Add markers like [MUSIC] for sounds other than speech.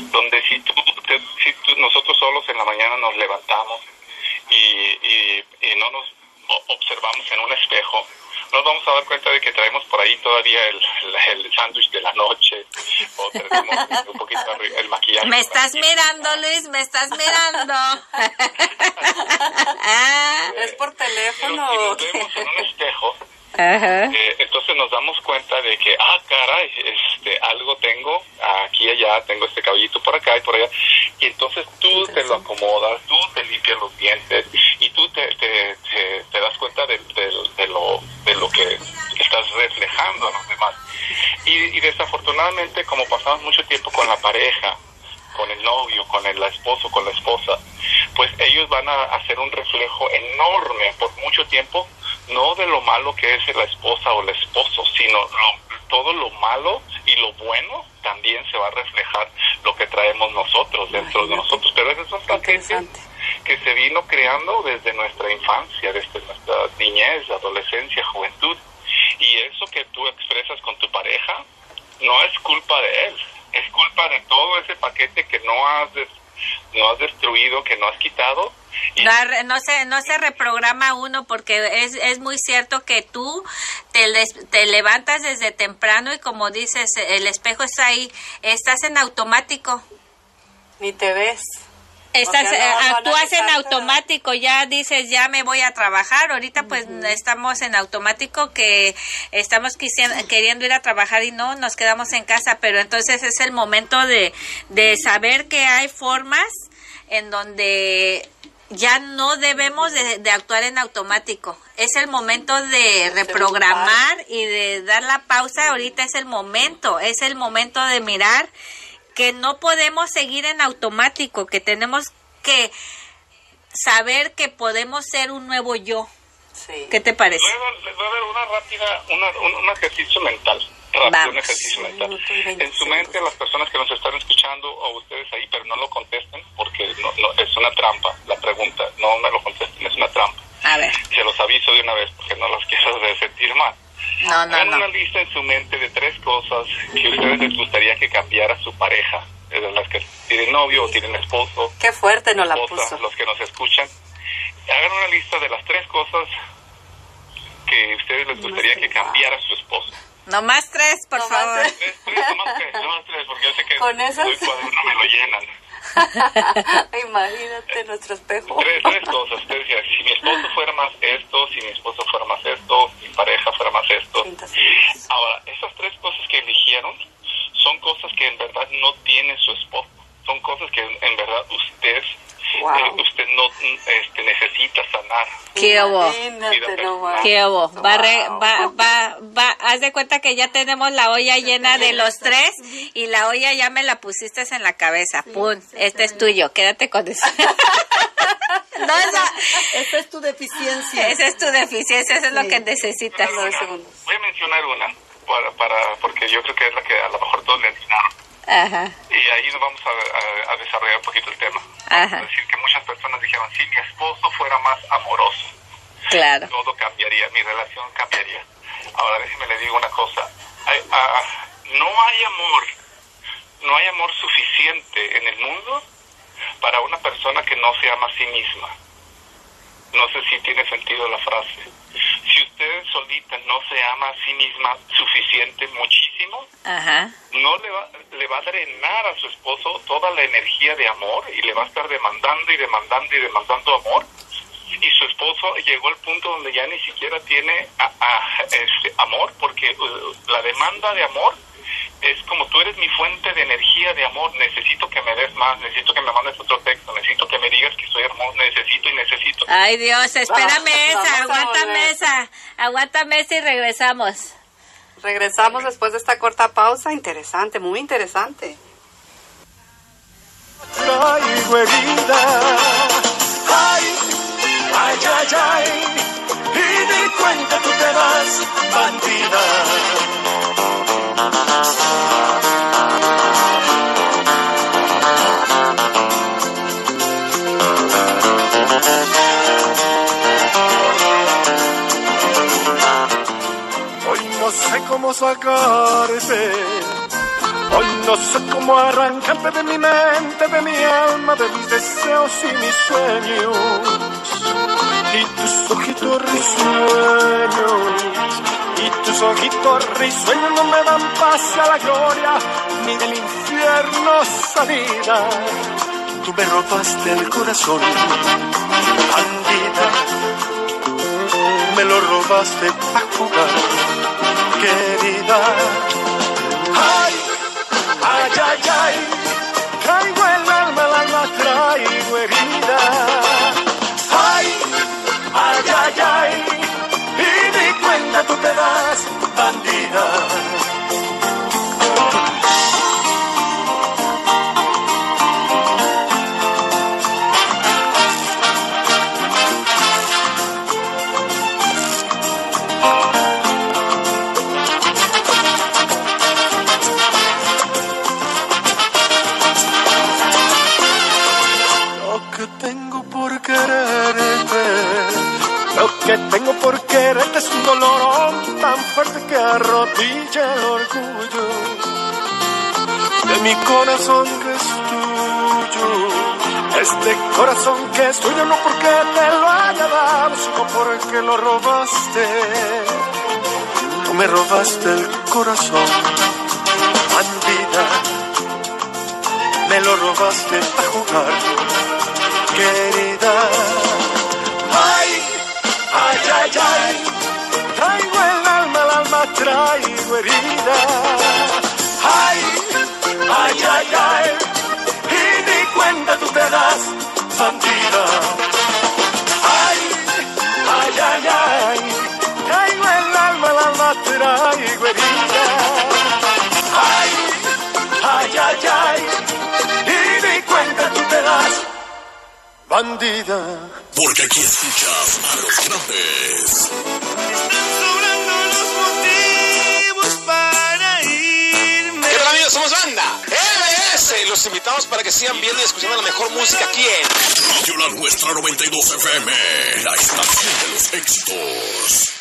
donde si, tú, si tú, nosotros solos en la mañana nos levantamos y, y, y no nos observamos en un espejo, nos vamos a dar cuenta de que traemos por ahí todavía el, el, sándwich de la noche o tenemos un poquito el maquillaje. Me estás mirando, Luis, me estás mirando. [LAUGHS] ¿Es por teléfono? si nos vemos en un espejo, eh, nos damos cuenta de que, ah, caray, este, algo tengo aquí y allá, tengo este cabellito por acá y por allá. Y entonces tú te lo acomodas, tú te limpias los dientes y tú te, te, te, das cuenta de, de, lo, de lo que estás reflejando a los demás. Y, y desafortunadamente, como pasamos mucho tiempo con la pareja, con el novio, con el esposo, con la esposa, pues ellos van a hacer un reflejo enorme por mucho tiempo no de lo malo que es la esposa o el esposo, sino todo lo malo y lo bueno también se va a reflejar lo que traemos nosotros dentro de nosotros. Pero ese es un paquete que se vino creando desde nuestra infancia, desde nuestra niñez, adolescencia, juventud. Y eso que tú expresas con tu pareja no es culpa de él, es culpa de todo ese paquete que no has, no has destruido, que no has quitado [LAUGHS] no, no, se, no se reprograma uno porque es, es muy cierto que tú te, te levantas desde temprano y como dices, el espejo está ahí, estás en automático. Ni te ves. Estás, eh, actúas en automático, ya dices, ya me voy a trabajar. Ahorita pues estamos en automático que estamos queriendo ir a trabajar y no, nos quedamos en casa, pero entonces es el momento de, de saber que hay formas en donde ya no debemos de, actuar en automático. Es el momento de reprogramar y de dar la pausa. Ahorita es el momento, es el momento de mirar que no podemos seguir en automático, que tenemos que saber que podemos ser un nuevo yo. ¿Qué te parece? Les voy a dar una rápida, un ejercicio mental rápido, un ejercicio mental. En su mente, las personas que nos están escuchando o ustedes ahí, pero no lo contesten porque no, es una trampa la pregunta. No me lo contesten, es una trampa. A ver. Se los aviso de una vez porque no los mal. No, no, Hagan una lista en su mente de tres cosas que a ustedes les gustaría que cambiara su pareja. Las que tienen novio o tienen esposo. Qué fuerte no la puso. Los que nos escuchan. Hagan una lista de las tres cosas que a ustedes les gustaría que cambiara su esposo. No más tres, por favor. Tres, tres, no más tres, no más tres, porque yo sé que [LAUGHS] ¿Con esas? no me lo llenan. [LAUGHS] Imagínate nuestro espejo. Tres, tres cosas. Si mi esposo fuera más esto, si mi esposo fuera más esto, mi pareja fuera más esto. Ahora, esas tres cosas que eligieron son cosas que en verdad no tiene su esposo. Son cosas que en verdad usted eh, usted no este, necesita sanar. ¿Qué hubo? ¿Qué hubo? Va, va, va, va, haz de cuenta que ya tenemos la olla llena de los tres y la olla ya me la pusiste en la cabeza. ¡Pum! Este es tuyo, quédate con eso. [LAUGHS] no, [LAUGHS] esa, es tu deficiencia. Esa es tu deficiencia, eso es lo que necesitas. Voy a mencionar una, para, para, porque yo creo que es la que a lo mejor todos le atinaron. Ajá. Y ahí nos vamos a, desarrollar un poquito el tema. Ajá. Es decir, que muchas personas dijeron, si mi esposo fuera más amoroso, claro. todo cambiaría, mi relación cambiaría. Ahora déjeme le digo una cosa, ah, no hay amor, no hay amor suficiente en el mundo para una persona que no se ama a sí misma. No sé si tiene sentido la frase. Si usted solita no se ama a sí misma suficiente, muchísimo, no le va, le va a drenar a su esposo toda la energía de amor y le va a estar demandando y demandando y demandando amor. Y su esposo llegó al punto donde ya ni siquiera tiene este, amor, porque uh, la demanda de amor es como tú eres mi fuente de energía, de amor, necesito que me des más, necesito que me mandes otro texto, necesito que me digas que soy hermoso, necesito y necesito. Ay Dios, espérame [LAUGHS] esa, aguántame esa, aguántame esa y regresamos. Regresamos después de esta corta pausa, interesante, muy interesante. Traigo herida, ay, ay, ay, ay, y de cuenta tú te vas, bandida. Hoy no sé cómo sacarte, hoy gozoso como arrancante de mi mente, de mi alma, de mis deseos y mis sueños. Y tus ojitos risueños, y tus ojitos risueños no me dan paz a la gloria, ni del infierno salida. Tú me robaste el corazón, bandida, me lo robaste a jugar, querida que tengo por quererte es un dolor tan fuerte que arrodilla el orgullo de mi corazón que es tuyo. Este corazón que es tuyo no porque te lo haya dado, sino porque lo robaste. Tú me robaste el corazón, bandida. Me lo robaste a jugar, querida ay, ay, traigo el alma, el alma traigo herida. Bandida. Porque aquí escuchas a los grandes. Están sobrando los motivos para irme. ¿Qué tal amigos? Somos banda LS. Los invitamos para que sigan viendo y escuchando la mejor música aquí en Radio La Nuestra 92 FM. La estación de los éxitos.